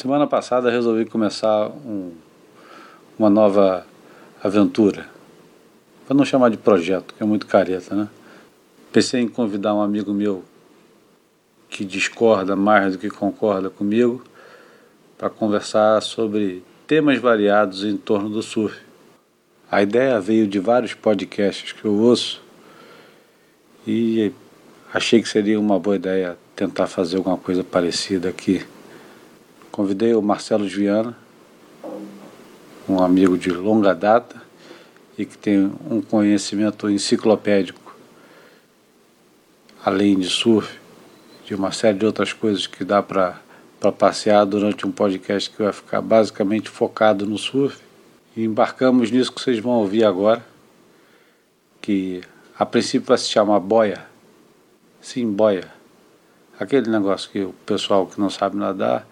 Semana passada resolvi começar um, uma nova aventura. Para não chamar de projeto, que é muito careta, né? Pensei em convidar um amigo meu que discorda mais do que concorda comigo para conversar sobre temas variados em torno do surf. A ideia veio de vários podcasts que eu ouço e achei que seria uma boa ideia tentar fazer alguma coisa parecida aqui. Convidei o Marcelo Viana, um amigo de longa data e que tem um conhecimento enciclopédico, além de surf, de uma série de outras coisas que dá para passear durante um podcast que vai ficar basicamente focado no surf. E embarcamos nisso que vocês vão ouvir agora, que a princípio vai se chamar boia. Sim, boia. Aquele negócio que o pessoal que não sabe nadar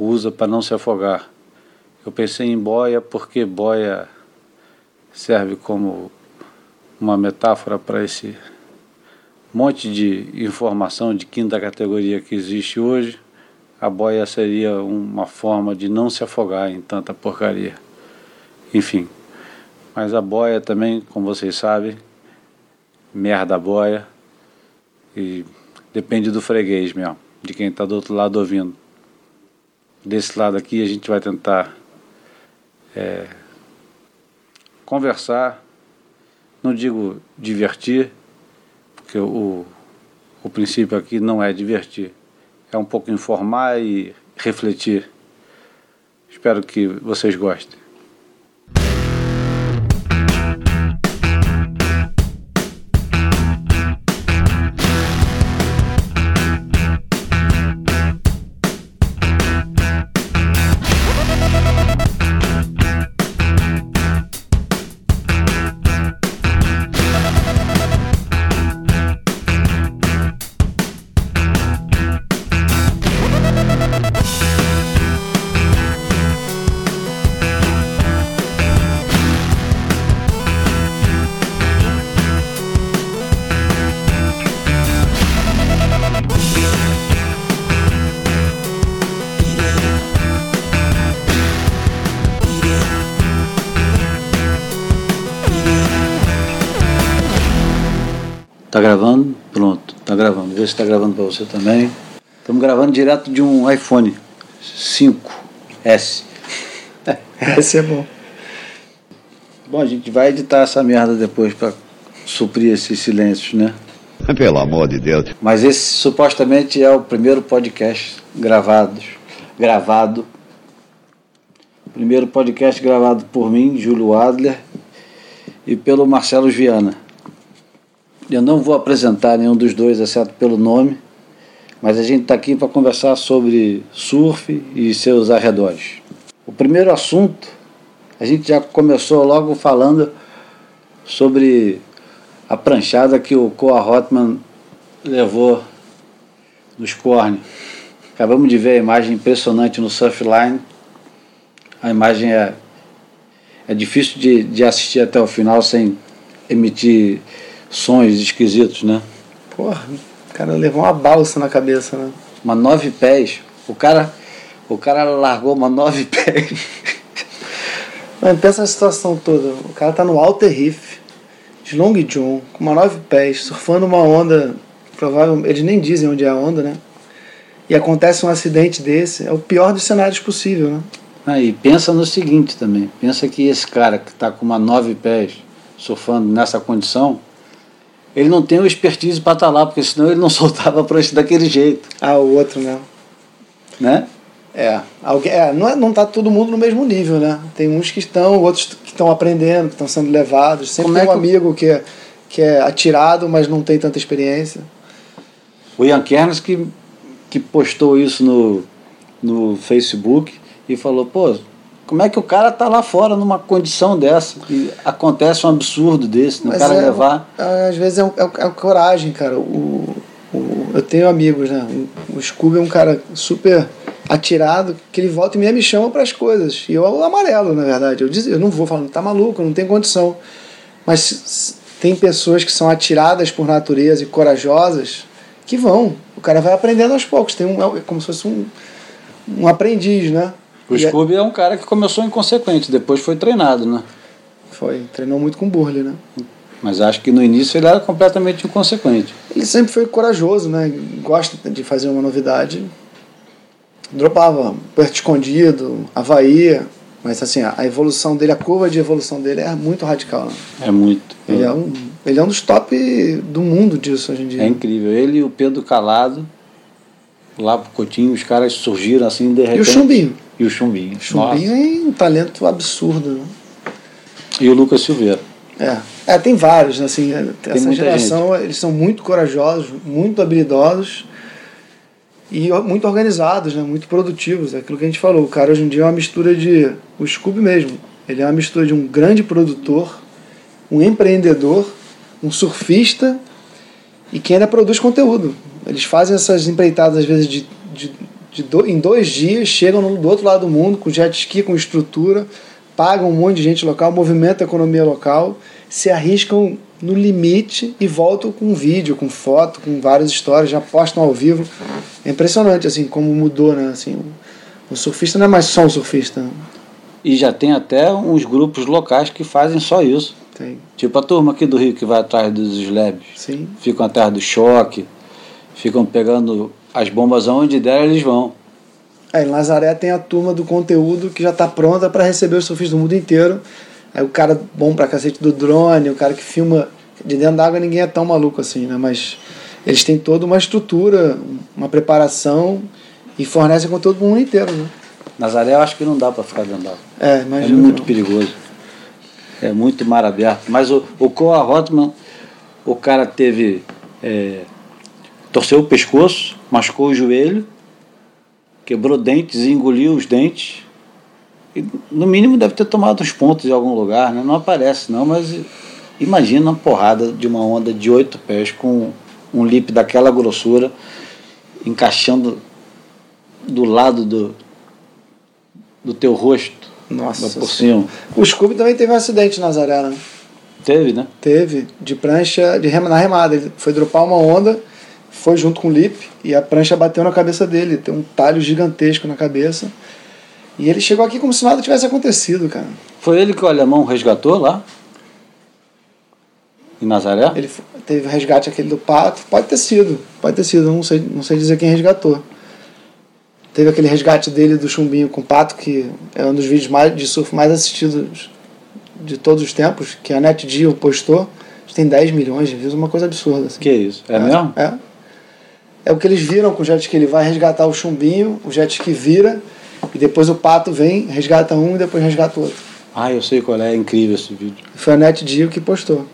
usa para não se afogar. Eu pensei em boia porque boia serve como uma metáfora para esse monte de informação de quinta categoria que existe hoje. A boia seria uma forma de não se afogar em tanta porcaria. Enfim, mas a boia também, como vocês sabem, merda boia e depende do freguês mesmo, de quem está do outro lado ouvindo desse lado aqui a gente vai tentar é, conversar, não digo divertir, porque o, o princípio aqui não é divertir, é um pouco informar e refletir. Espero que vocês gostem. Gravando. Para você também. Estamos gravando direto de um iPhone 5S. Esse é bom. Bom, a gente vai editar essa merda depois para suprir esses silêncios, né? Pelo amor de Deus. Mas esse supostamente é o primeiro podcast gravado, gravado. Primeiro podcast gravado por mim, Júlio Adler, e pelo Marcelo Viana. Eu não vou apresentar nenhum dos dois, exceto pelo nome, mas a gente está aqui para conversar sobre surf e seus arredores. O primeiro assunto, a gente já começou logo falando sobre a pranchada que o Coa Hotman levou nos cornes. Acabamos de ver a imagem impressionante no Surfline. A imagem é, é difícil de, de assistir até o final sem emitir sons esquisitos, né? Porra, o cara levou uma balsa na cabeça, né? Uma nove pés. O cara, o cara largou uma nove pés. Mano, pensa na situação toda. O cara tá no Alter Reef, de Long John, com uma nove pés, surfando uma onda. Provavelmente, eles nem dizem onde é a onda, né? E acontece um acidente desse, é o pior dos cenários possível, né? Ah, e pensa no seguinte também. Pensa que esse cara que está com uma nove pés surfando nessa condição, ele não tem o expertise para estar tá lá, porque senão ele não soltava a prancha daquele jeito. Ah, o outro não. Né? É, alguém, é não, é, não tá todo mundo no mesmo nível, né? Tem uns que estão, outros que estão aprendendo, que estão sendo levados. Sempre Como tem é um amigo que é, que é atirado, mas não tem tanta experiência. O Ian Kernes que, que postou isso no, no Facebook e falou, pô, como é que o cara tá lá fora numa condição dessa e acontece um absurdo desse, o cara é, levar. Às vezes é, é, é coragem, cara. O, o, eu tenho amigos, né? O Scooby é um cara super atirado, que ele volta e me chama para as coisas. E eu amarelo, na verdade. Eu, diz, eu não vou falar, tá maluco, não tem condição. Mas tem pessoas que são atiradas por natureza e corajosas que vão. O cara vai aprendendo aos poucos. Tem um, é como se fosse um um aprendiz, né? O é- Scooby é um cara que começou inconsequente, depois foi treinado, né? Foi, treinou muito com o Burley, né? Mas acho que no início ele era completamente inconsequente. Ele sempre foi corajoso, né? Gosta de fazer uma novidade. Dropava Perto Escondido, Havaí. Mas assim, a evolução dele, a curva de evolução dele é muito radical. Né? É muito. Ele, é um, ele é um dos top do mundo disso hoje em dia. É incrível. Ele e o Pedro Calado, lá pro Coutinho, os caras surgiram assim de repente. E o Chumbinho. E o Chumbinho. O Chumbinho é um talento absurdo. Né? Nossa. E o Lucas Silveira. É. é, tem vários, né, assim, essa muita geração, eles são muito corajosos, muito habilidosos e muito organizados, né, muito produtivos, é aquilo que a gente falou, o cara hoje em dia é uma mistura de, o Scooby mesmo, ele é uma mistura de um grande produtor, um empreendedor, um surfista e que ainda produz conteúdo. Eles fazem essas empreitadas às vezes de, de, de do- em dois dias, chegam do outro lado do mundo com jet ski, com estrutura, pagam um monte de gente local, movimentam a economia local, se arriscam no limite e voltam com vídeo, com foto, com várias histórias, já postam ao vivo. É impressionante assim como mudou, né? Assim, o, surfista não é mais só um surfista. E já tem até uns grupos locais que fazem só isso. Tem, Tipo a turma aqui do Rio que vai atrás dos slabs. sim. Ficam atrás do choque, ficam pegando as bombas aonde der, eles vão. Aí em Nazaré tem a turma do conteúdo que já está pronta para receber os surfistas do mundo inteiro. Aí o cara bom pra cacete do drone, o cara que filma de dentro d'água, ninguém é tão maluco assim, né? Mas eles têm toda uma estrutura, uma preparação e fornecem conteúdo pro mundo inteiro, né? Nazaré eu acho que não dá para ficar dentro d'água. É, É imagina. muito perigoso. É muito mar aberto. Mas o, o Koa Rotman, o cara teve. é, torceu o pescoço, machucou o joelho, quebrou dentes engoliu os dentes. E, no mínimo deve ter tomado uns pontos em algum lugar, né? Não aparece não, mas imagina uma porrada de uma onda de oito pés com um lip daquela grossura encaixando do lado do, do teu rosto. Nossa. Lá por cima. O Scooby também teve um acidente em Nazaré, né? Teve, né? Teve, de prancha, de rema, na remada. Ele foi dropar uma onda, foi junto com o lip e a prancha bateu na cabeça dele. Tem um talho gigantesco na cabeça. E ele chegou aqui como se nada tivesse acontecido, cara. Foi ele que o alemão resgatou lá? Em Nazaré? Ele teve o resgate aquele do pato. Pode ter sido, pode ter sido, não sei, não sei dizer quem resgatou. Teve aquele resgate dele do chumbinho com o pato, que é um dos vídeos mais, de surf mais assistidos de todos os tempos, que a NetGeo postou. Tem 10 milhões de views, uma coisa absurda. Assim. Que isso? É, mesmo? É. É o que eles viram com o jet ski. Ele vai resgatar o chumbinho, o jet ski vira, e depois o pato vem, resgata um e depois resgata o outro. Ah, eu sei qual é. É incrível esse vídeo. Foi a NetGeo que postou.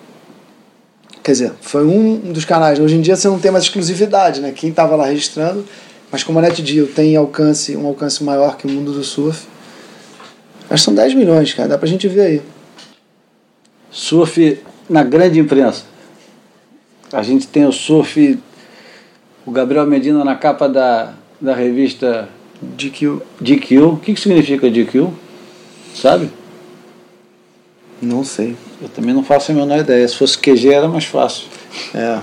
Quer dizer, foi um dos canais. Hoje em dia você não tem mais exclusividade, né? Quem estava lá registrando, mas como a NetGeo tem alcance, um alcance maior que o mundo do surf, mas são 10 milhões, cara. Dá pra gente ver aí. Surf na grande imprensa. A gente tem o surf, o Gabriel Medina na capa da, da revista De que o. Que, que significa GQ? Sabe? Não sei. Eu também não faço a menor ideia. Se fosse QG era mais fácil. É.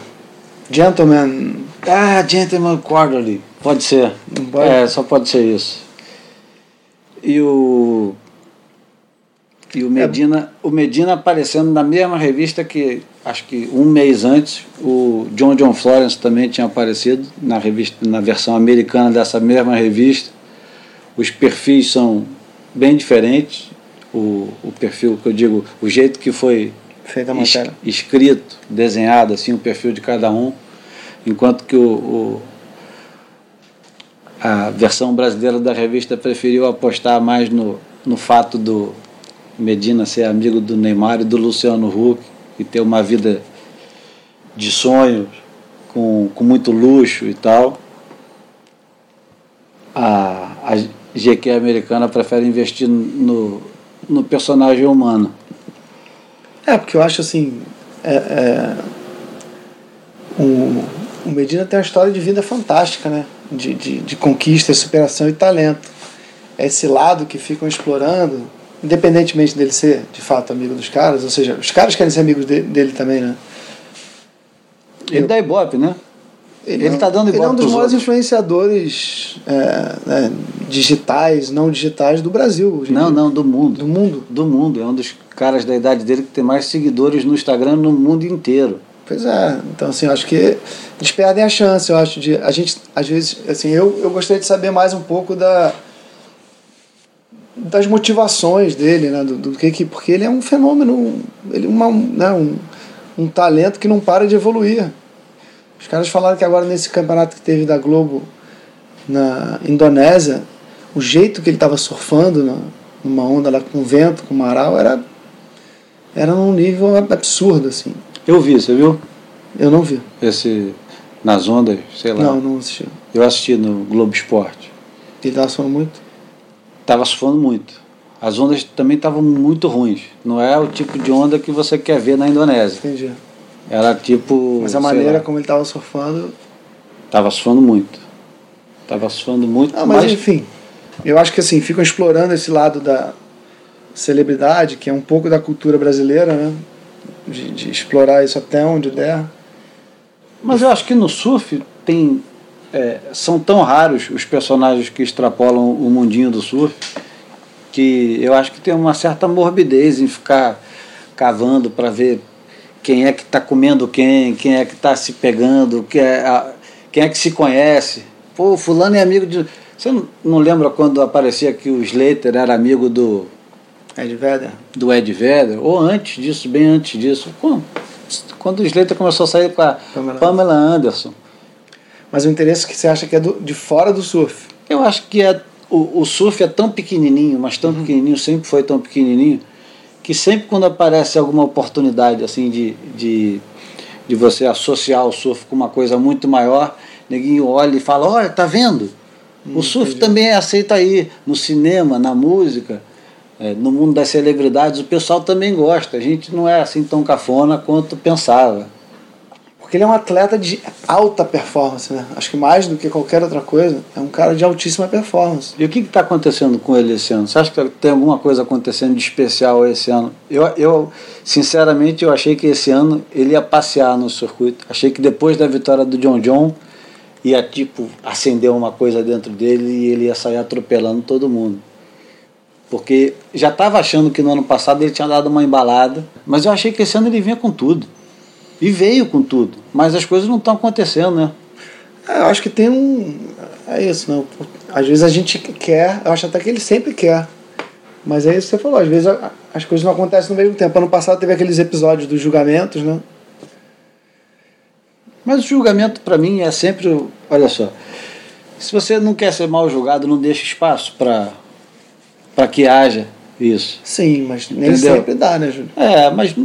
Gentleman. Ah, Gentleman Quarterly. Pode ser. Pode? É, só pode ser isso. E o. E o Medina, o Medina aparecendo na mesma revista que, acho que um mês antes, o John John Florence também tinha aparecido na revista, na versão americana dessa mesma revista. Os perfis são bem diferentes. O, o perfil que eu digo, o jeito que foi Feita a es- escrito, desenhado, assim, o perfil de cada um, enquanto que o, o- a versão brasileira da revista preferiu apostar mais no, no fato do Medina ser amigo do Neymar e do Luciano Huck e ter uma vida de sonhos, com, com muito luxo e tal. A, a GQ americana prefere investir no, no personagem humano. É, porque eu acho assim. é- é, o, o Medina tem uma história de vida fantástica, né? De, de, de conquista, superação e talento. É esse lado que ficam explorando, independentemente dele ser de fato amigo dos caras, ou seja, os caras querem ser amigos de- dele também, né? Ele dá ibope, né? Ele é um- tá dando Ele é um ibope dos maiores outros. influenciadores é, né, digitais, não digitais do Brasil. Não, não, do mundo. Do mundo. Do mundo. É um dos caras da idade dele que tem mais seguidores no Instagram no mundo inteiro. Pois é, então assim, acho que eles perdem a chance, eu acho, de. A gente, às vezes, assim, eu, eu gostaria de saber mais um pouco da. das motivações dele, né? Do, do que, que. Porque ele é um fenômeno, ele uma, né, um, um talento que não para de evoluir. Os caras falaram que agora nesse campeonato que teve da Globo na Indonésia, o jeito que ele estava surfando na- numa onda lá com vento, com maral, era, era num nível absurdo, assim. Eu vi, você viu? Eu não vi. Esse. Nas ondas, sei lá. Não, não assisti. Eu assisti no Globo Esporte. Ele tava falando muito? Tava surfando muito. As ondas também estavam muito ruins. Não é o tipo de onda que você quer ver na Indonésia. Entendi. Era tipo. Mas a maneira lá, como ele tava surfando. Tava surfando muito. Tava surfando muito. Ah, mas, enfim. Eu acho que assim, ficam explorando esse lado da celebridade, que é um pouco da cultura brasileira, né? De, de explorar isso até onde der. Mas eu acho que no surf tem. é, são tão raros os personagens que extrapolam o mundinho do surf que eu acho que tem uma certa morbidez em ficar cavando para ver quem é que está comendo quem, quem é que está se pegando, quem é, a- quem é que se conhece. Pô, fulano é amigo de. Você não, não lembra quando aparecia que o Slater era amigo do, Ed Vedder. do Ed Vedder? Ou antes disso, bem antes disso. Quando, quando o Slater começou a sair com a Pamela. Pamela Anderson. Mas o interesse que você acha que é do, de fora do surf. Eu acho que é, o, o surf é tão pequenininho, mas tão pequenininho, sempre foi tão pequenininho, que sempre quando aparece alguma oportunidade assim de, de, de você associar o surf com uma coisa muito maior, neguinho olha e fala, olha, tá vendo? O surf entendi. também é aceito aí, no cinema, na música, é, no mundo das celebridades, o pessoal também gosta. A gente não é assim tão cafona quanto pensava. Porque ele é um atleta de alta performance, né? Acho que mais do que qualquer outra coisa, é um cara de altíssima performance. E o que está acontecendo com ele esse ano? Você acha que tem alguma coisa acontecendo de especial esse ano? Eu, eu, sinceramente, eu achei que esse ano ele ia passear no circuito. Achei que depois da vitória do John John ia tipo acender uma coisa dentro dele e ele ia sair atropelando todo mundo. Porque já estava achando que no ano passado ele tinha dado uma embalada, mas eu achei que esse ano ele vinha com tudo. E veio com tudo. Mas as coisas não estão acontecendo, né? É, eu acho que tem um. É isso, não. Às vezes a gente quer, eu acho até que ele sempre quer. Mas é isso que você falou, às vezes as coisas não acontecem no mesmo tempo. Ano passado teve aqueles episódios dos julgamentos, né? Mas o julgamento para mim é sempre, olha só, se você não quer ser mal julgado, não deixa espaço para para que haja isso. Sim, mas nem Entendeu? sempre dá, né, Júlio? É, mas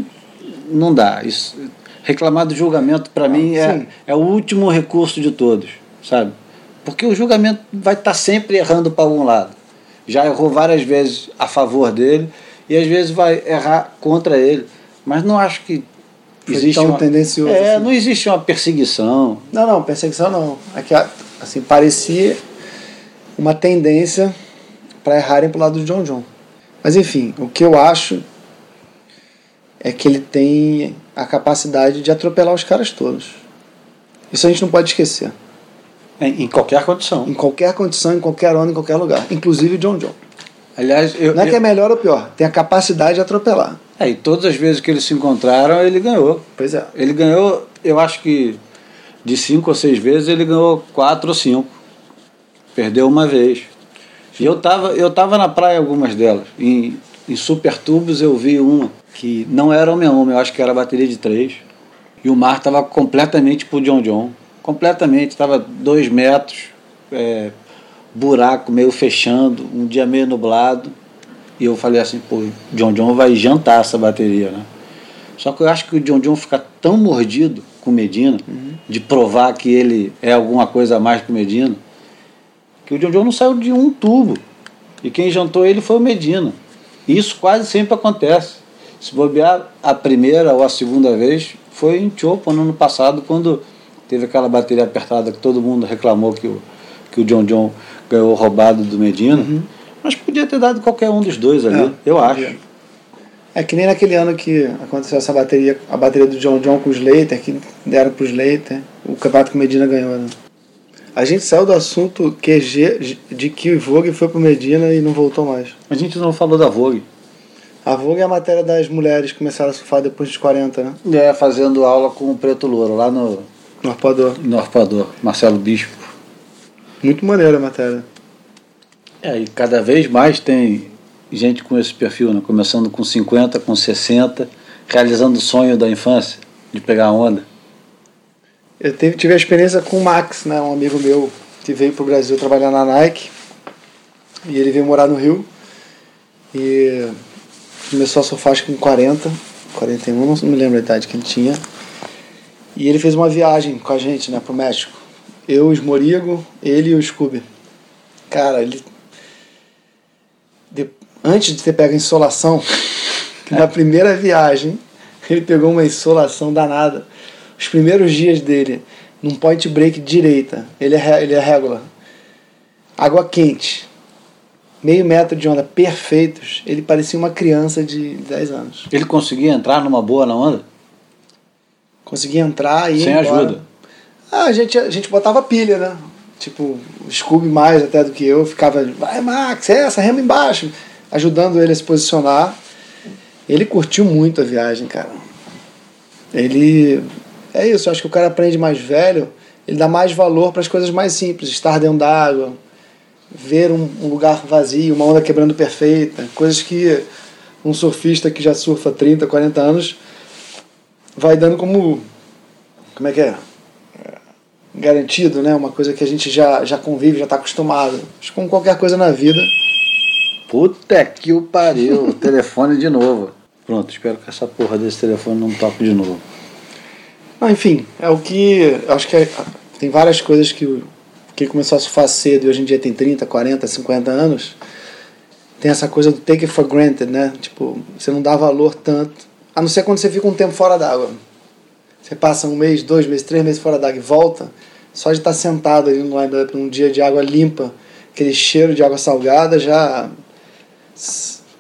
não- dá. Isso, reclamar do julgamento para mim é, sim. é o último recurso de todos, sabe? Porque o julgamento vai estar sempre errando para algum lado. Já errou várias vezes a favor dele e às vezes vai errar contra ele. Mas não acho que existe tão uma, tendencioso É, assim. não existe uma perseguição. Não, não, perseguição não. Aqui, assim, parecia uma tendência para errarem pro lado do John John. Mas enfim, o que eu acho é que ele tem a capacidade de atropelar os caras todos. Isso a gente não pode esquecer. Em, em qualquer condição. Em qualquer condição, em qualquer onda, em qualquer lugar. Inclusive o John John. Aliás, eu, Não é que é eu- melhor ou pior, tem a capacidade de atropelar. é, e todas as vezes que eles se encontraram, ele ganhou. Pois é. Ele ganhou, eu acho que de cinco ou seis vezes, ele ganhou quatro ou cinco. Perdeu uma vez. E eu tava, eu tava na praia algumas delas. Em, em super tubos eu vi uma que não era homem a homem, eu acho que era bateria de três. E o mar estava completamente pro John John. Completamente, estava dois metros, é, buraco meio fechando, um dia meio nublado. E eu falei assim, pô, John John vai jantar essa bateria, né? Só que eu acho que o John John fica tão mordido com o Medina, de provar que ele é alguma coisa a mais que o Medina, que o John John não saiu de um tubo. E quem jantou ele foi o Medina. E isso quase sempre acontece. Se bobear a primeira ou a segunda vez, foi em Chopo no ano passado, quando teve aquela bateria apertada que todo mundo reclamou que o, que o John John ganhou roubado do Medina. Mas podia ter dado qualquer um dos dois ali, É, eu podia. acho. É que nem naquele ano que aconteceu essa bateria, a bateria do John John com o Slater, que deram pro Slater, o campeonato que o Medina ganhou, né? A gente saiu do assunto QG de que o Vogue foi pro Medina e não voltou mais. A gente não falou da Vogue. A Vogue é a matéria das mulheres que começaram a surfar depois dos 40, né? É, fazendo aula com o Preto Louro, lá no, No arpador. no Arpador, Marcelo Bispo. Muito maneira a matéria. É, e cada vez mais tem gente com esse perfil, né? Começando com 50, com 60, realizando o sonho da infância, de pegar onda. Eu tive a experiência com o Max, né? Um amigo meu que veio pro Brasil trabalhar na Nike. E ele veio morar no Rio. E começou a surfar com 40, 41, não me lembro a idade que ele tinha. E ele fez uma viagem com a gente, né, pro México. Eu, o Esmorigo, ele e o Scooby. Cara, ele. de- Antes de ter pego a insolação, na primeira viagem, ele pegou uma insolação danada. Os primeiros dias dele, num point break direita, ele é, ele é régula. Água quente, meio metro de onda, perfeitos. Ele parecia uma criança de 10 anos. Ele conseguia entrar numa boa na onda? Conseguia entrar e Sem ajuda. Ah, a gente, a gente botava pilha, né? Tipo, o Scooby mais até do que eu, ficava, vai Max, é essa, rema embaixo, ajudando ele a se posicionar. Ele curtiu muito a viagem, cara. Ele. É isso, acho que o cara aprende mais velho, ele dá mais valor para as coisas mais simples, estar dentro d'água, ver um, um lugar vazio, uma onda quebrando perfeita, coisas que um surfista que já surfa 30, 40 anos vai dando como. Como é que é? garantido, né? Uma coisa que a gente já, já convive, já está acostumado. Acho como qualquer coisa na vida. Puta que o pariu, telefone de novo. Pronto, espero que essa porra desse telefone não toque de novo. Ah, enfim, é o que. Acho que é- tem várias coisas que que começou a surfar cedo e hoje em dia tem 30, 40, 50 anos. Tem essa coisa do take it for granted, né? Tipo, você não dá valor tanto. A não ser quando você fica um tempo fora d'água. Você passa um mês, dois meses, três meses fora d'água e volta. Só de estar sentado ali no line-up num dia de água limpa, aquele cheiro de água salgada já.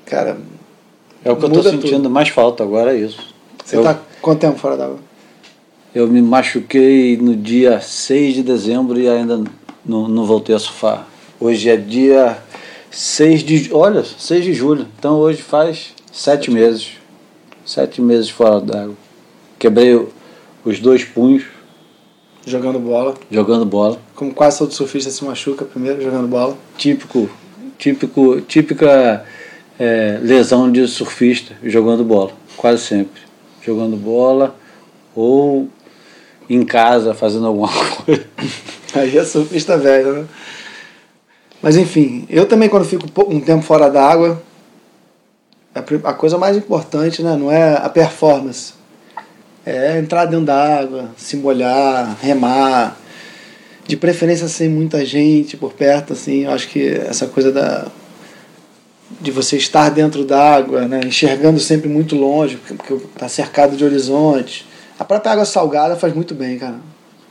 Cara, É o que eu tô sentindo mais falta agora, é isso. você eu, tá quanto tempo fora d'água? Eu me machuquei no dia 6 de dezembro e ainda não, não voltei a surfar. Hoje é dia 6 de. Olha, 6 de julho. Então hoje faz sete meses. Sete meses fora d'água. Quebrei os dois punhos Jogando bola. jogando bola. Como quase todo surfista se machuca primeiro jogando bola. típico, típico, típica é, lesão de surfista jogando bola, quase sempre, jogando bola ou em casa fazendo alguma coisa. Aí é surfista velho, né? Mas enfim, eu também quando fico um tempo fora d'água, a pri- a coisa mais importante né, não é a performance. É entrar dentro d'água, se molhar, remar. De preferência sem muita gente por perto, assim. Eu acho que essa coisa da de você estar dentro d'água, né, enxergando sempre muito longe, porque, porque tá cercado de horizonte. A própria água salgada faz muito bem, cara.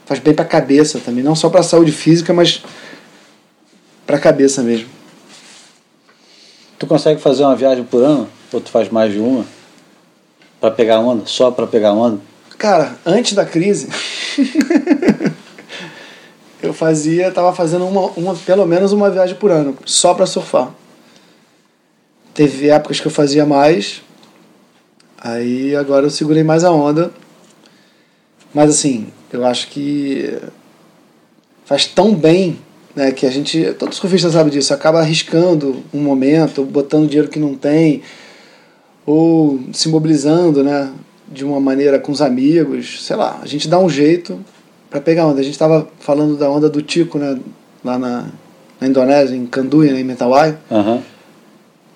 Faz bem pra cabeça também, não só pra saúde física, mas pra cabeça mesmo. Tu consegue fazer uma viagem por ano? Ou tu faz mais de uma? Pra pegar onda? Só pra pegar onda? Cara, antes da crise, eu fazia, tava fazendo uma, uma, pelo menos uma viagem por ano, só pra surfar. Teve épocas que eu fazia mais, aí agora eu segurei mais a onda. Mas assim, eu acho que faz tão bem, né, que a gente, todo surfista sabe disso, acaba arriscando um momento, botando dinheiro que não tem, ou se mobilizando, né, de uma maneira com os amigos, sei lá, a gente dá um jeito para pegar onda. A gente estava falando da onda do Tico, né, lá na, na Indonésia, em Kanduy, né, em Mentawai, Aham.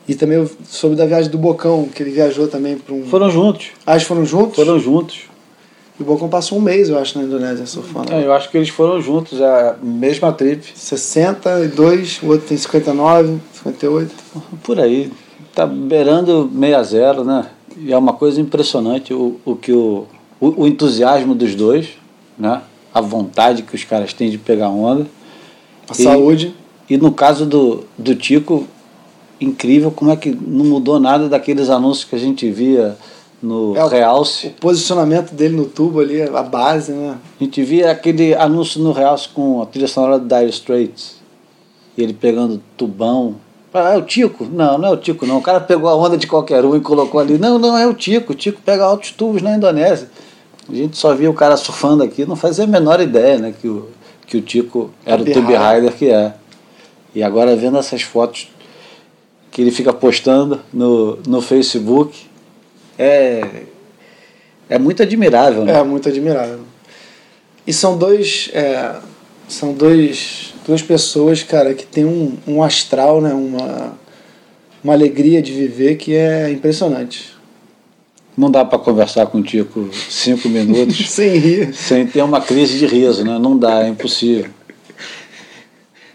e também eu soube da viagem do Bocão, que ele viajou também para um... Foram juntos. Ah, eles foram juntos? Foram juntos. E o Bocão passou um mês, eu acho, na Indonésia surfando. É, eu acho que eles foram juntos, é a mesma trip. 62, o outro tem 59, 58. Por aí. Tá beirando 6 a 0, né? E é uma coisa impressionante o, o que o, o, o entusiasmo dos dois, né? A vontade que os caras têm de pegar onda. A E- saúde. E no caso do, do Tico, incrível como é que não mudou nada daqueles anúncios que a gente via no É, realce. O posicionamento dele no tubo ali, a base, né? A gente via aquele anúncio no realce com a trilha sonora do Dire Straits. E ele pegando tubão. Ah, é o Tico? Não, não é o Tico não. O cara pegou a onda de qualquer um e colocou ali. Não, não é o Tico. O Tico pega altos tubos na Indonésia. A gente só via o cara surfando aqui, não fazia a menor ideia, né? Que o, que o Tico era o Tube. Rider que é. E agora vendo essas fotos que ele fica postando no, no Facebook, é, é muito admirável, né? É muito admirável. E são dois. é, são dois, duas pessoas, cara, que tem um, um astral, né? Uma, uma alegria de viver que é impressionante. Não dá para conversar com o Tico cinco minutos Sem rir. sem ter uma crise de riso, né? Não dá, é impossível.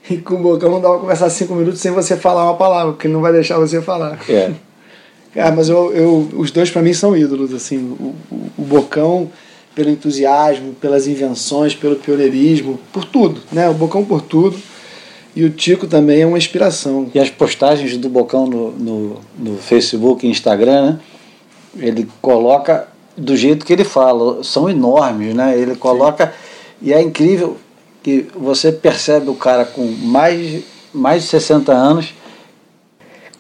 E com o Bocão não dá pra conversar cinco minutos sem você falar uma palavra, porque ele não vai deixar você falar. É. Ah, mas eu, eu, os dois para mim são ídolos, assim, o, o, o Bocão pelo entusiasmo, pelas invenções, pelo pioneirismo, por tudo, né? O Bocão por tudo. E o Tico também é uma inspiração. E as postagens do Bocão no, no, no Facebook e Instagram, né? Ele coloca do jeito que ele fala, são enormes, né? Ele coloca. E é incrível que você percebe o cara com mais, mais de 60 anos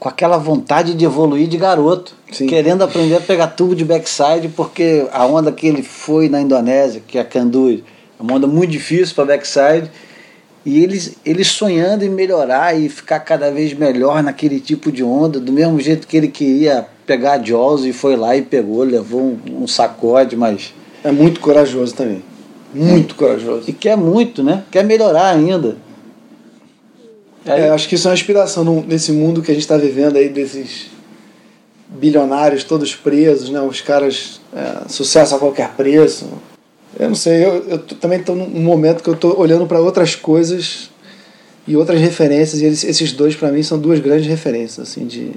com aquela vontade de evoluir de garoto, Sim. querendo aprender a pegar tubo de backside, porque a onda que ele foi na Indonésia, que é a Candui, é uma onda muito difícil para backside, e eles, eles sonhando em melhorar e ficar cada vez melhor naquele tipo de onda, do mesmo jeito que ele queria pegar a Jaws e foi lá e pegou, levou um, um sacode, mas. É muito corajoso também. Muito corajoso. E quer muito, né? Quer melhorar ainda. Aí- É, acho que isso é uma inspiração nesse mundo que a gente está vivendo aí, desses bilionários todos presos, né? Os caras, é, sucesso a qualquer preço. Eu não sei, eu, eu também estou num momento que eu estou olhando para outras coisas e outras referências, e eles- esses dois para mim são duas grandes referências, assim, de,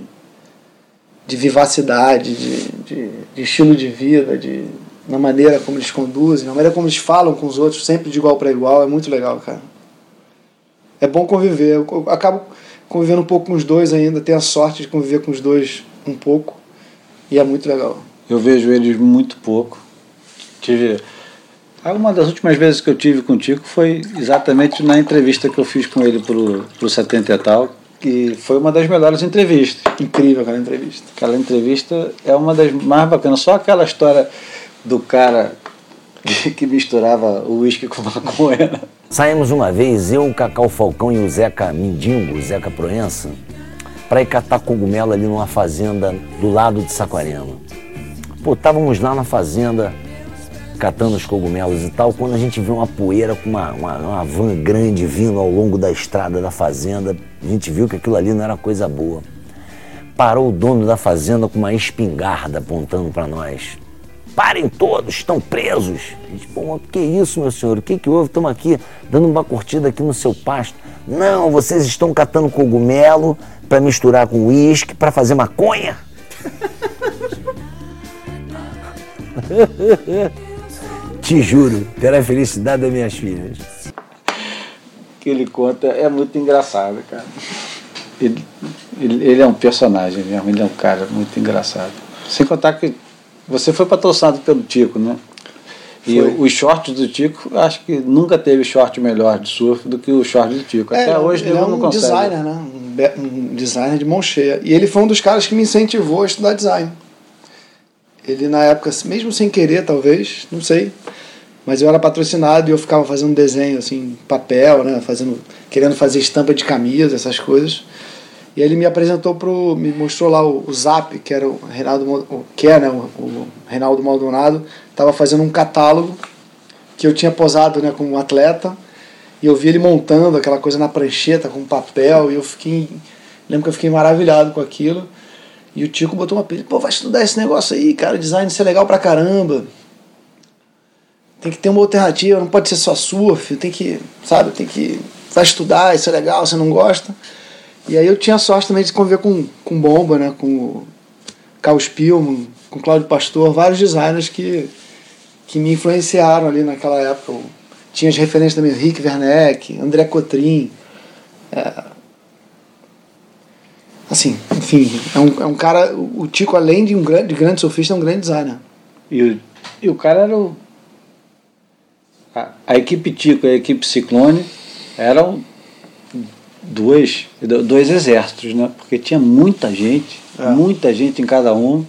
de vivacidade, de, de, de estilo de vida, de, na maneira como eles conduzem, na maneira como eles falam com os outros, sempre de igual para igual, é muito legal, cara é bom conviver. Eu acabo convivendo um pouco com os dois ainda, tenho a sorte de conviver com os dois um pouco. E é muito legal. Eu vejo eles muito pouco. Tive. ah, Uma das últimas vezes que eu tive com o Tico foi exatamente na entrevista que eu fiz com ele pro, pro 70 e tal, que foi uma das melhores entrevistas. Incrível aquela entrevista. Aquela entrevista é uma das mais bacanas. Só aquela história do cara que, que misturava o uísque com maconha. Saímos uma vez, eu, o Cacau Falcão e o Zeca Mindingo, o Zeca Proença, para ir catar cogumelo ali numa fazenda do lado de Saquarema. Pô, estávamos lá na fazenda catando os cogumelos e tal, quando a gente viu uma poeira com uma, uma, uma van grande vindo ao longo da estrada da fazenda, a gente viu que aquilo ali não era coisa boa. Parou o dono da fazenda com uma espingarda apontando para nós. Parem todos, estão presos. Gente, pô, mas que isso, meu senhor? O que, que houve? Estamos aqui dando uma curtida aqui no seu pasto. Não, vocês estão catando cogumelo para misturar com uísque, para fazer maconha? Te juro, terá felicidade das minhas filhas. que ele conta é muito engraçado, cara. Ele, ele, ele é um personagem mesmo, ele é um cara muito engraçado. Sem contar que você foi patrocinado pelo Tico, né? E Foi. os shorts do Tico, acho que nunca teve short melhor de surf do que o short do Tico. Até é um- hoje ele é um consegue. designer, né? Um, um designer de mão cheia. E ele foi um dos caras que me incentivou a estudar design. Ele, na época, mesmo sem querer, talvez, não sei, mas eu era patrocinado e eu ficava fazendo desenho, assim, papel, né? Fazendo, querendo fazer estampa de camisa, essas coisas. E ele me apresentou pro. me mostrou lá o, o Zap, que era o Reinaldo, que é, né? O, o Reinaldo Maldonado, estava fazendo um catálogo que eu tinha posado né, como atleta e eu vi ele montando aquela coisa na prancheta com papel e eu fiquei lembro que eu fiquei maravilhado com aquilo e o Tico botou uma pilha, pô, vai estudar esse negócio aí, cara, design isso é legal pra caramba. Tem que ter uma alternativa, não pode ser só surf, tem que, sabe, tem que vai estudar, isso é legal, você não gosta. E aí eu tinha sorte também de conviver com com Bomba, né, com Carlos Pilman, com Cláudio Pastor, vários designers que que me influenciaram ali naquela época. Eu tinha as referências também, Rick Werneck, André Cotrim. é. Assim, enfim, é um, é um cara. O Tico, além de um grande, de grande surfista, é um grande designer. E o, e o cara era o. A, a equipe Tico e a equipe Ciclone eram dois, dois exércitos, né? Porque tinha muita gente, É. muita gente em cada um.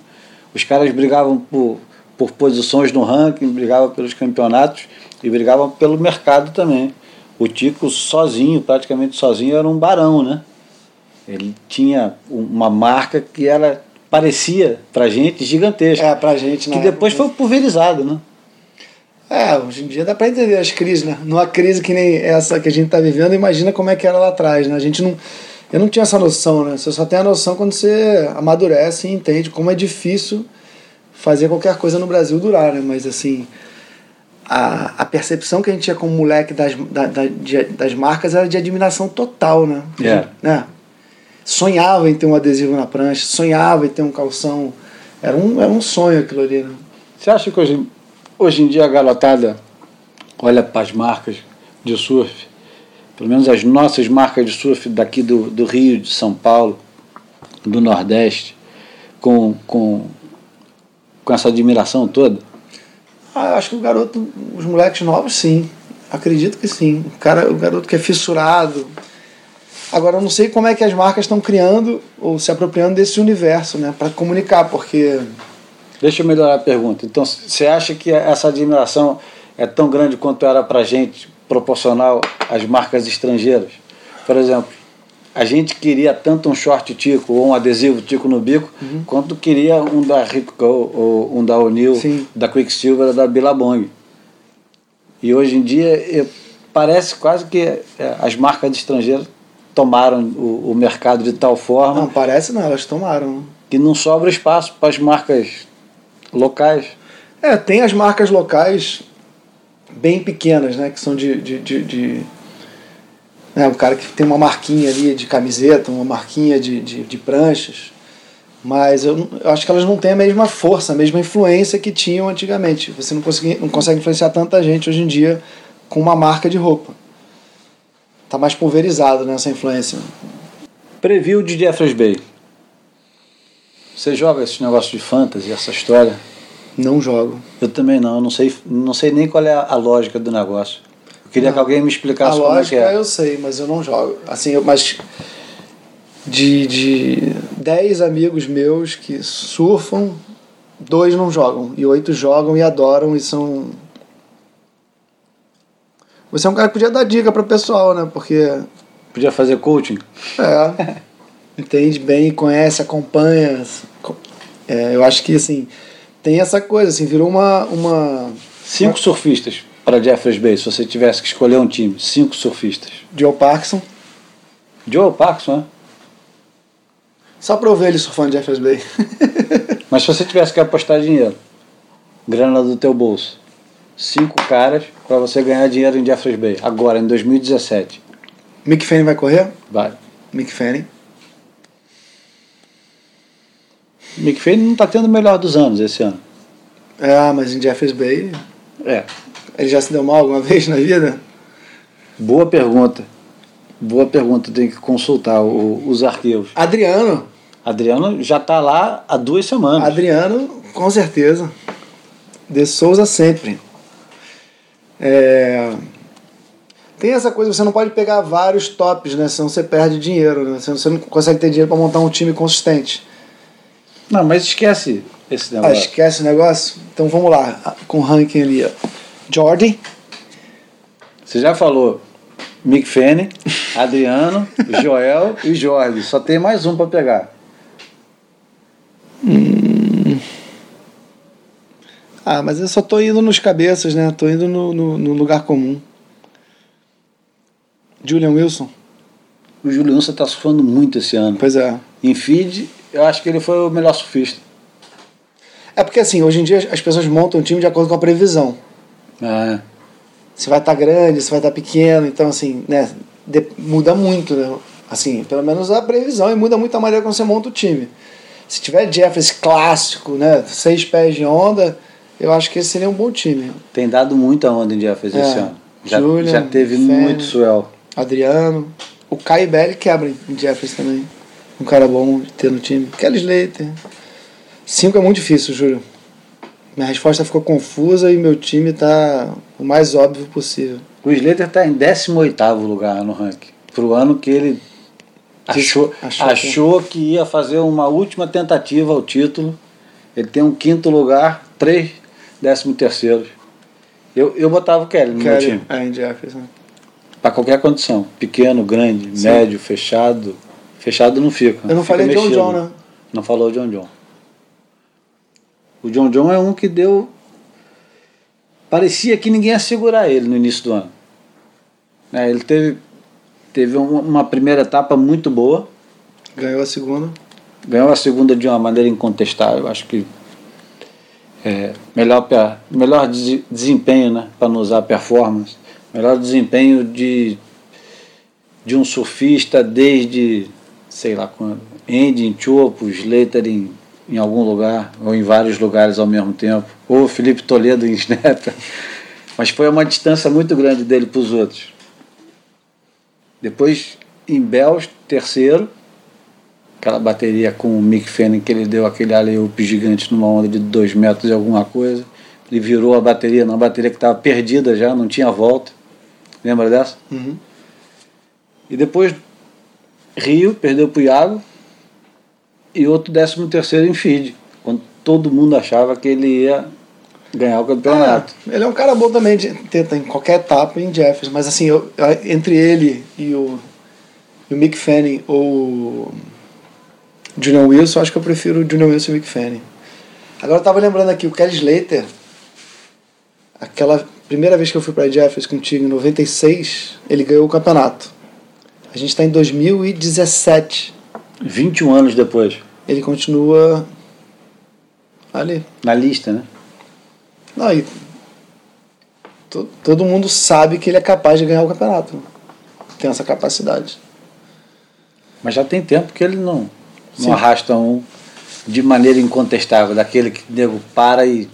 Os caras brigavam por, por posições no ranking, brigavam pelos campeonatos e brigavam pelo mercado também. O Tico sozinho, praticamente sozinho, era um barão, né? Ele tinha uma marca que era parecia pra gente gigantesca, É, pra gente, que né? depois foi pulverizado, né? É, hoje em dia dá pra entender as crises, né? Numa crise que nem essa que a gente tá vivendo, imagina como é que era lá atrás, né? A gente não. Eu não tinha essa noção, né? Você só tem a noção quando você amadurece e entende como é difícil fazer qualquer coisa no Brasil durar, né? Mas assim. A, a percepção que a gente tinha como moleque das, da, da- de- das marcas era de admiração total, né? É. né? Sonhava em ter um adesivo na prancha, sonhava em ter um calção. Era um, era um sonho aquilo ali, né? Você acha que hoje, hoje em dia a garotada olha para as marcas de surf, pelo menos as nossas marcas de surf daqui do, do Rio, de São Paulo, do Nordeste, com, com, com essa admiração toda? Ah, acho que o garoto, os moleques novos, sim. Acredito que sim. O, cara, o garoto que é fissurado. Agora, eu não sei como é que as marcas estão criando ou se apropriando desse universo, né? Para comunicar, porque. Deixa eu melhorar a pergunta. Então, você acha que essa admiração é tão grande quanto era para a gente, proporcional às marcas estrangeiras? Por exemplo, a gente queria tanto um short tico ou um adesivo tico no bico, quanto queria um da Ripco ou um da O'Neill, da Quicksilver ou da Billabong. E hoje em dia parece quase que eh, as marcas estrangeiras tomaram o, o mercado de tal forma Não, parece não, elas tomaram. que não sobra espaço para as marcas locais. É, tem as marcas locais bem pequenas, né? Que são de. de, de, de né, um cara que tem uma marquinha ali de camiseta, uma marquinha de, de, de pranchas. Mas eu, eu acho que elas não têm a mesma força, a mesma influência que tinham antigamente. Você não, consegui, não consegue influenciar tanta gente hoje em dia com uma marca de roupa. Tá mais pulverizado nessa influência. Preview de Jeffreys Bay. Você joga esse negócio de fantasy, essa história? Não jogo. Eu também não, eu não sei, não sei nem qual é a, a lógica do negócio. Eu queria Não. que alguém me A explicasse como é que lógica é. eu sei, mas eu não jogo. Assim, eu, mas de, de 10 amigos meus que surfam, dois não jogam. E oito jogam e adoram e são. Você é um cara que podia dar dica para o pessoal, né? Porque Podia fazer coaching? é, entende bem, conhece, acompanha. É, eu acho que assim, tem essa coisa, assim, virou uma. uma Cinco surfistas para Jeffreys Bay, se você tivesse que escolher um time. Cinco surfistas. Joe Parkinson. Joe Parkinson, né? Só pra eu ver ele surfando Jeffers Bay. Mas se você tivesse que apostar dinheiro, grana do teu bolso, cinco caras para você ganhar dinheiro em Jeffreys Bay, agora, em 2017. Mick Fanning vai correr? Vai. Mick Fanning. Mick Fanning não está tendo o melhor dos anos esse ano. É, mas em Jeffers Bay, É. ele já se deu mal alguma vez na vida? Boa pergunta. Boa pergunta, tem que consultar o- os arquivos. Adriano. Adriano já está lá há duas semanas. Adriano, com certeza. De Souza sempre. É, Tem essa coisa, você não pode pegar vários tops, né? Senão você perde dinheiro, né? Senão você não consegue ter dinheiro para montar um time consistente. Não, mas esquece esse Ah, negócio. esquece o negócio? Então vamos lá, com o ranking ali. ó. Jordan, Você já falou Mick Fanning, Adriano, Joel e Jorge. Só tem mais um para pegar. Ah, mas eu só tô indo nos cabeças, né? Tô indo no, no, no lugar comum. Julian Wilson? O Juliano está surfando muito esse ano. Pois é. Em feed, eu acho que ele foi o melhor surfista. É porque assim, hoje em dia as pessoas montam um time de acordo com a previsão. É. Se vai estar grande, se vai estar pequeno, então assim, né? de- muda muito, né? Assim, pelo menos a previsão e muda muito a maneira como você monta o time. Se tiver Jeffers clássico, né? Seis pés de onda, eu acho que esse seria um bom time. Tem dado muita onda em Jeffers É. esse ano. Já, Julian, já teve muito swell. Adriano. O Kai Belli quebra em Jeffers também. Um cara bom de ter no time. Kelly Slater. Cinco é muito difícil, Júlio. Minha resposta ficou confusa e meu time tá o mais óbvio possível. O Slater está em 18 lugar no ranking. Pro ano que ele achou, achou achou, que- que... ia fazer uma última tentativa ao título. Ele tem um quinto lugar, três décimo terceiros. Eu, eu botava o Kelly no meu Kelly, time. é, Jefferson. Para qualquer condição. Pequeno, grande, médio, fechado. Fechado não fica. Eu não Fica falei John mexido. John, né? Não falou John John. O John John é um que deu. Parecia que ninguém ia segurar ele no início do ano. É, ele teve, teve um- uma primeira etapa muito boa, Ganhou a segunda. ganhou a segunda de uma maneira incontestável. Acho que é, melhor, melhor desempenho, né, para não usar performance, melhor desempenho de, de um surfista desde, sei lá quando, Andy Chopo, Slater em, em algum lugar, ou em vários lugares ao mesmo tempo, ou Felipe Toledo em Snapper. Mas foi uma distância muito grande dele para os outros. Depois, em Bells, terceiro, aquela bateria com o Mick Fanning que ele deu aquele alley-oop gigante numa onda de dois metros e alguma coisa. Ele virou a bateria, numa bateria que estava perdida já, não tinha volta. Lembra dessa? Uhum. E depois Rio, perdeu para o Iago. E outro décimo terceiro em feed, quando todo mundo achava que ele ia ganhar o campeonato. É, ele é um cara bom também, de, tenta em qualquer etapa em Jefferson, mas assim, eu- entre ele e o, e o Mick Fanning ou o Julian Wilson, acho que eu prefiro o Julian Wilson e o Mick Fanning. Agora eu tava lembrando aqui, o Kelly Slater, aquela primeira vez que eu fui para Jefferson contigo, em 96, ele ganhou o campeonato. A gente está em 2017. 21 anos depois, Ele continua ali. na lista, né? Não, e to- todo mundo sabe que ele é capaz de ganhar o campeonato. Tem essa capacidade. Mas já tem tempo que ele não, Sim. não arrasta um de maneira incontestável, daquele que o nego para e,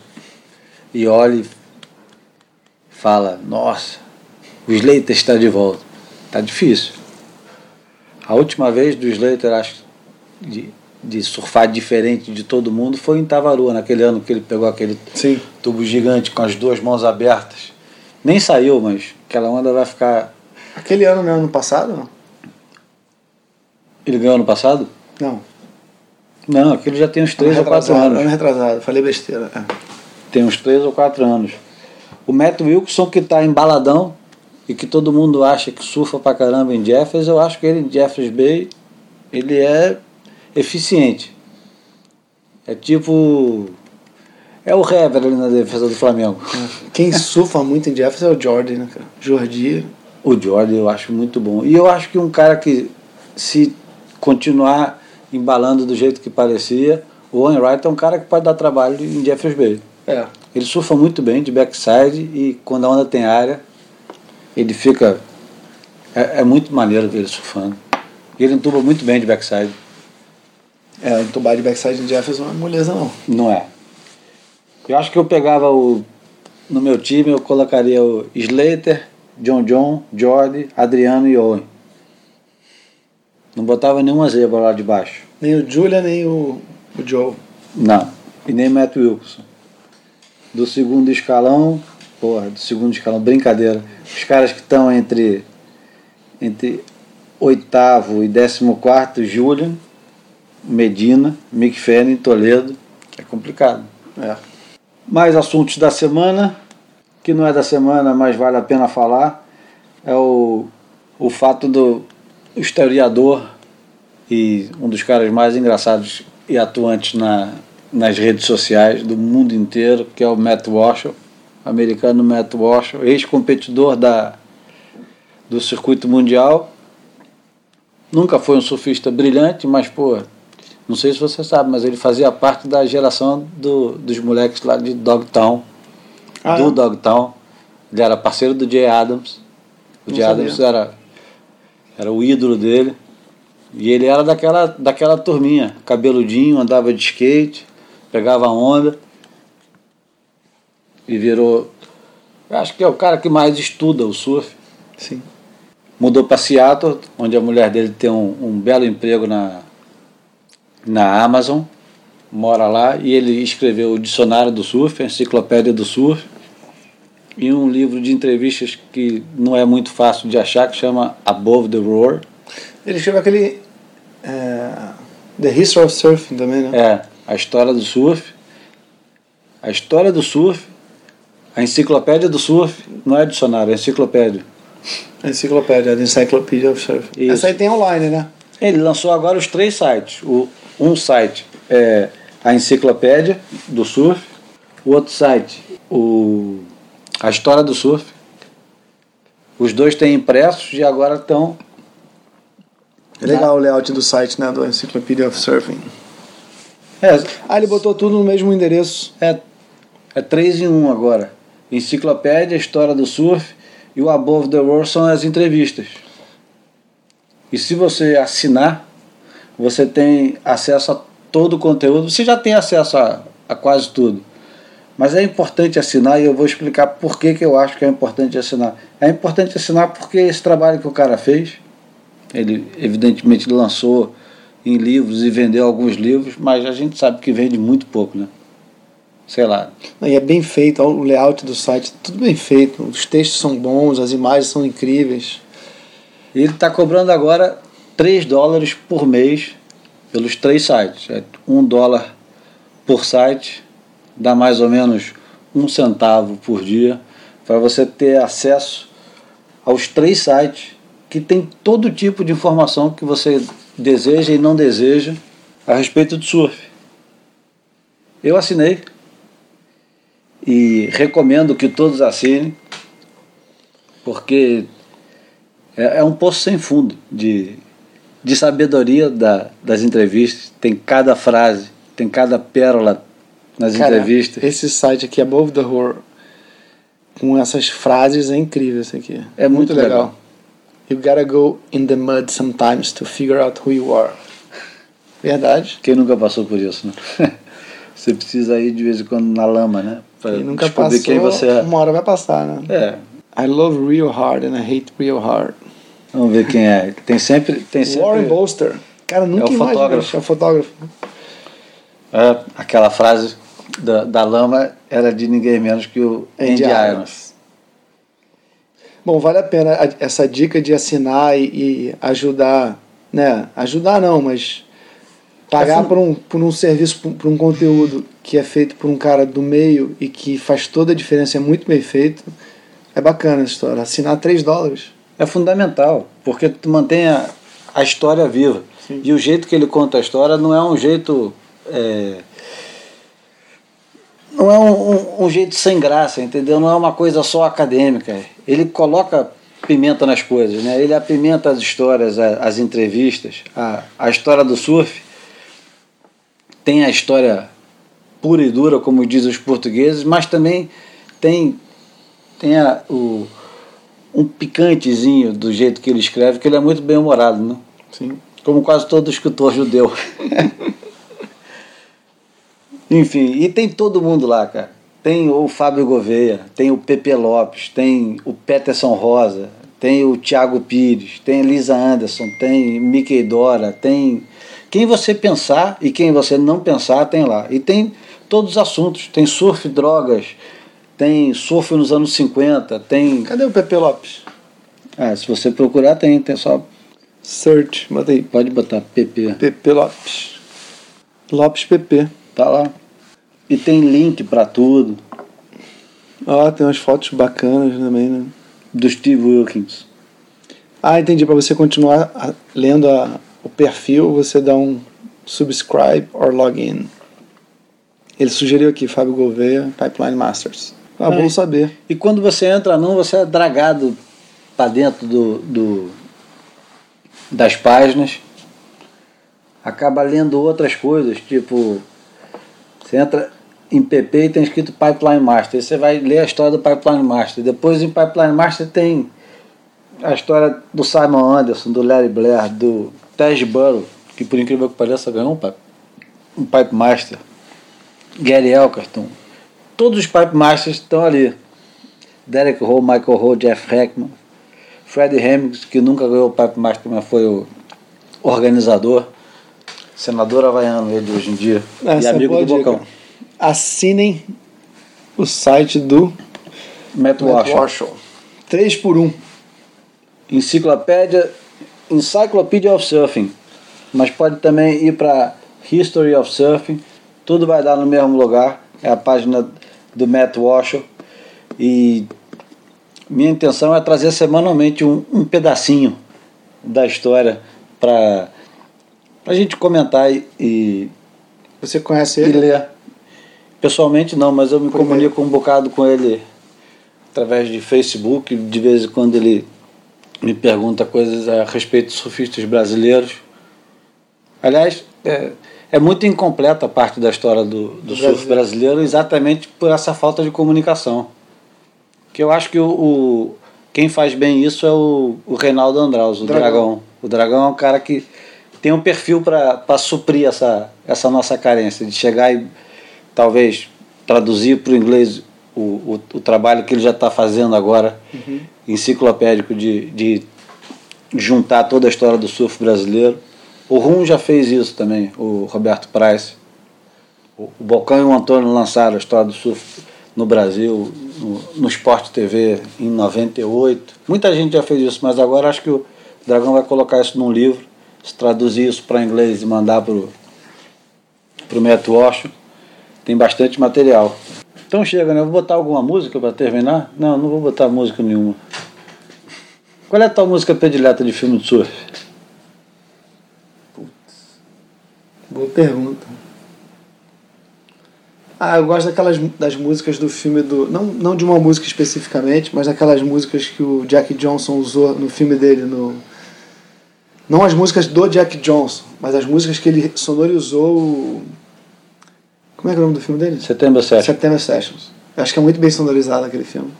e olha e fala, nossa, o Slater está de volta. Tá difícil. A última vez do Slater, acho, de, de surfar diferente de todo mundo foi em Tavarua, naquele ano que ele pegou aquele Sim. tubo gigante com as duas mãos abertas. Nem saiu, mas aquela onda vai ficar. Aquele ano, né? Ano passado? Não. Ele ganhou ano passado? Não. Não, aquele já tem uns 3 ano ou 4 retrasado, anos. Ano retrasado. Falei besteira. É. Tem uns 3 ou 4 anos. O Matt Wilson, que está embaladão e que todo mundo acha que surfa pra caramba em Jeffers, eu acho que ele em Jeffers Bay, ele é eficiente. É tipo. É o Hever ali na defesa do Flamengo. Quem surfa muito em Jefferson é o Jordan, né, cara? Jordi. O Jordan eu acho muito bom. E eu acho que um cara que, se continuar embalando do jeito que parecia, o Owen Wright é um cara que pode dar trabalho em Jeffers Bay. É. Ele surfa muito bem de backside e quando a onda tem área, ele fica. É, é muito maneiro ver ele surfando. E ele entuba muito bem de backside. É, entubar de backside em Jefferson não é moleza, não. Não é. Eu acho que eu pegava o. No meu time eu colocaria o Slater, John John, Jordi, Adriano e Owen. Não botava nenhuma zebra lá de baixo. Nem o Julia, nem o, o Joe. Não. E nem Matt Wilson. Do segundo escalão, porra, do segundo escalão, brincadeira. Os caras que estão entre, entre oitavo e décimo quarto, Julian, Medina, Mick Fanning, Toledo. É complicado. É. Mais assuntos da semana, que não é da semana, mas vale a pena falar, é o, o fato do historiador e um dos caras mais engraçados e atuantes na, nas redes sociais do mundo inteiro, que é o Matt Walsh, americano Matt Walsh, ex-competidor da, do circuito mundial. Nunca foi um surfista brilhante, mas, pô, não sei se você sabe, mas ele fazia parte da geração do, dos moleques lá de Dogtown, Ah, do é? Dogtown. Ele era parceiro do Jay Adams. O Jay. Adams era, era o ídolo dele. E ele era daquela, daquela turminha, cabeludinho, andava de skate, pegava onda e virou. Acho que é o cara que mais estuda o surf. Sim. Mudou para Seattle, onde a mulher dele tem um, um belo emprego na, na Amazon, mora lá, e ele escreveu o Dicionário do Surf, a Enciclopédia do Surf, e um livro de entrevistas que não é muito fácil de achar, que chama Above the Roar. Ele escreveu aquele. é, The History of Surfing também, né? É, a história do surf, a história do surf, a enciclopédia do surf, não é dicionário, é enciclopédia. A enciclopédia, The Encyclopedia of Surfing. Isso. Essa aí tem online, né? Ele lançou agora os três sites. O, um site é a enciclopédia do surf, o outro site, o, a história do surf. Os dois têm impressos e agora estão. É legal o layout do site, né? Do Encyclopedia of Surfing. É, Ah, ele botou tudo no mesmo endereço. é, é três em um agora. Enciclopédia, história do surf e o Above the World são as entrevistas. E se você assinar, você tem acesso a todo o conteúdo. Você já tem acesso a, a quase tudo. Mas é importante assinar e eu vou explicar por que, que eu acho que é importante assinar. É importante assinar porque esse trabalho que o cara fez, ele evidentemente lançou em livros e vendeu alguns livros, mas a gente sabe que vende muito pouco, né? Sei lá. E é bem feito, o layout do site, tudo bem feito. Os textos são bons, as imagens são incríveis. E ele está cobrando agora 3 dólares por mês pelos três sites. É um dólar por site, dá mais ou menos um centavo por dia, para você ter acesso aos três sites que tem todo tipo de informação que você deseja e não deseja a respeito do surf. Eu assinei e recomendo que todos assinem, porque é, é um poço sem fundo de, de sabedoria da, das entrevistas. Tem cada frase, tem cada pérola nas Cara, entrevistas. Esse site aqui, Above the Horror, com essas frases, é incrível esse aqui. É muito legal. You gotta go in the mud sometimes to figure out who you are. Verdade. Quem nunca passou por isso, né? Você precisa ir de vez em quando na lama, né? Pra Quem nunca descobrir passou, quem você é. uma hora vai passar, né? É, I love real hard and I hate real hard. vamos ver quem é. Tem sempre. Tem sempre Warren Bolster. Cara, nunca É o fotógrafo. É o fotógrafo. É, aquela frase da, da lama era de ninguém menos que o Andy, Irons. Bom, vale a pena essa dica de assinar e, e ajudar, né? Ajudar não, mas pagar por um, por um serviço, por, por um conteúdo que é feito por um cara do meio e que faz toda a diferença, é muito bem feito. É bacana essa história. Assinar 3 dólares. É fundamental, porque tu mantém a, a história viva. Sim. E o jeito que ele conta a história não é um jeito. é, não é um, um- um jeito sem graça, entendeu? Não é uma coisa só acadêmica. Ele coloca pimenta nas coisas, né? Ele apimenta as histórias, a- as entrevistas. A, a história do surf tem a história pura e dura, como dizem os portugueses, mas também tem, tem a, o, um picantezinho do jeito que ele escreve, que ele é muito bem humorado, né? Sim. como quase todo escritor judeu. Enfim, e tem todo mundo lá, cara. Tem o Fábio Gouveia, tem o Pepe Lopes, tem o Peterson Rosa, tem o Thiago Pires, tem Elisa Anderson, tem Mickey Dora, tem. Quem você pensar e quem você não pensar tem lá. E tem todos os assuntos. Tem surf, drogas, tem surf nos anos 50, tem. Cadê o Pepe Lopes? Ah, se você procurar, tem, tem só. Search, bota aí. Pode botar PP. Pepe Lopes. Lopes PP. Tá lá. E tem link pra tudo. Ó, tem umas fotos bacanas também, né? Do Steve Wilkins. Ah, entendi. Para você continuar lendo a- o perfil, você dá um subscribe or login. Ele sugeriu aqui, Fábio Gouveia, Pipeline Masters. Ah, bom saber. E quando você entra não, você é dragado pra dentro do, do das páginas. Acaba lendo outras coisas, tipo você entra em PP e tem escrito Pipeline Master. Você vai ler a história do Pipeline Master. Depois em Pipeline Master tem a história do Simon Anderson, do Larry Blair, do Tej Burrow, que por incrível que pareça ganhou um Pipe, um pipe Master. Gary Elkerton. Todos os Pipe Masters estão ali. Derek Hall, Michael Hall, Jeff Heckman, Freddie Hemmings, que nunca ganhou o Pipe Master, mas foi o organizador. Senador havaiano ele hoje em dia. Essa e é amigo boa do dica. Bocão. Assinem o site do Matt. Warshall. 3 por 1 Enciclopédia, Encyclopedia of Surfing. Mas pode também ir para History of Surfing. Tudo vai dar no mesmo lugar. É a página do Matt Walsh. E minha intenção é trazer semanalmente um, um pedacinho da história para a gente comentar e, e, Você conhece e ele? ler. Pessoalmente não, mas eu me Por comunico um bocado com ele através de Facebook. De vez em quando ele me pergunta coisas a respeito de surfistas brasileiros. Aliás, é, é muito incompleta a parte da história do, do surf Brasileiro. brasileiro exatamente por essa falta de comunicação. Que eu acho que o, o- quem faz bem isso é o, o Reinaldo Andraus, o Dragão. Dragão. O Dragão é um cara que tem um perfil para suprir essa, essa nossa carência, de chegar e talvez traduzir para o inglês o, o, o trabalho que ele já está fazendo agora, enciclopédico, de, de juntar toda a história do surf brasileiro. O Rum já fez isso também, o Roberto Price. O o Bocão e o Antônio lançaram a história do surf no Brasil, no, no Sport TV, em 98. Muita gente já fez isso, mas agora acho que o Dragão vai colocar isso num livro, se traduzir isso para inglês e mandar para o Matt Walsh. Tem bastante material. Então chega, né? Vou botar alguma música para terminar? Não, não vou botar música nenhuma. Qual é a tua música predileta de filme de surf? Boa pergunta. Ah, eu gosto daquelas das músicas do filme do. Não, não de uma música especificamente, mas daquelas músicas que o Jack Johnson usou no filme dele. No, não as músicas do Jack Johnson, mas as músicas que ele sonorizou. Como é que é o nome do filme dele? Setembro 7. September Sessions. Acho que é muito bem sonorizado aquele filme.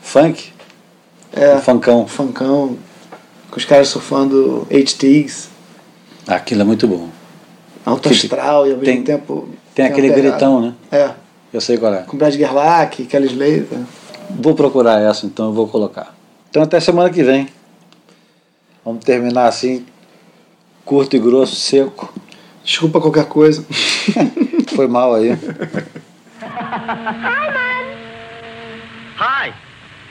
Funk? É, O funkão. funkão, com os caras surfando HTs, Aquilo é muito bom. alto astral e ao mesmo tem- tempo. Tem aquele pegada. gritão, né? É, Eu sei qual é. com Brad Gerlach, Kelly Slater. Vou procurar essa, então eu vou colocar. Então até semana que vem. Vamos terminar assim, curto e grosso, seco. Desculpa qualquer coisa. Foi mal aí. Hi.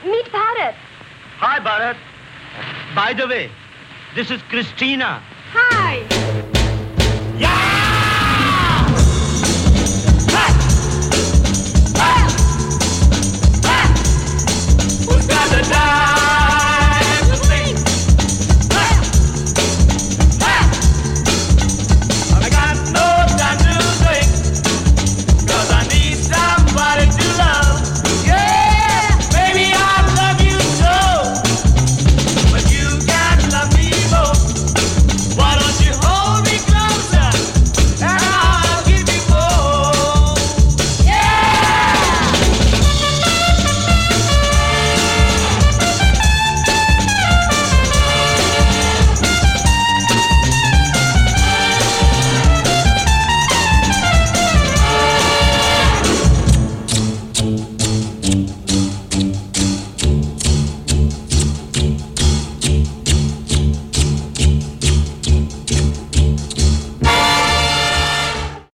Meet Bharat. Hi, Bharat. By the way, this is Christina. Hi.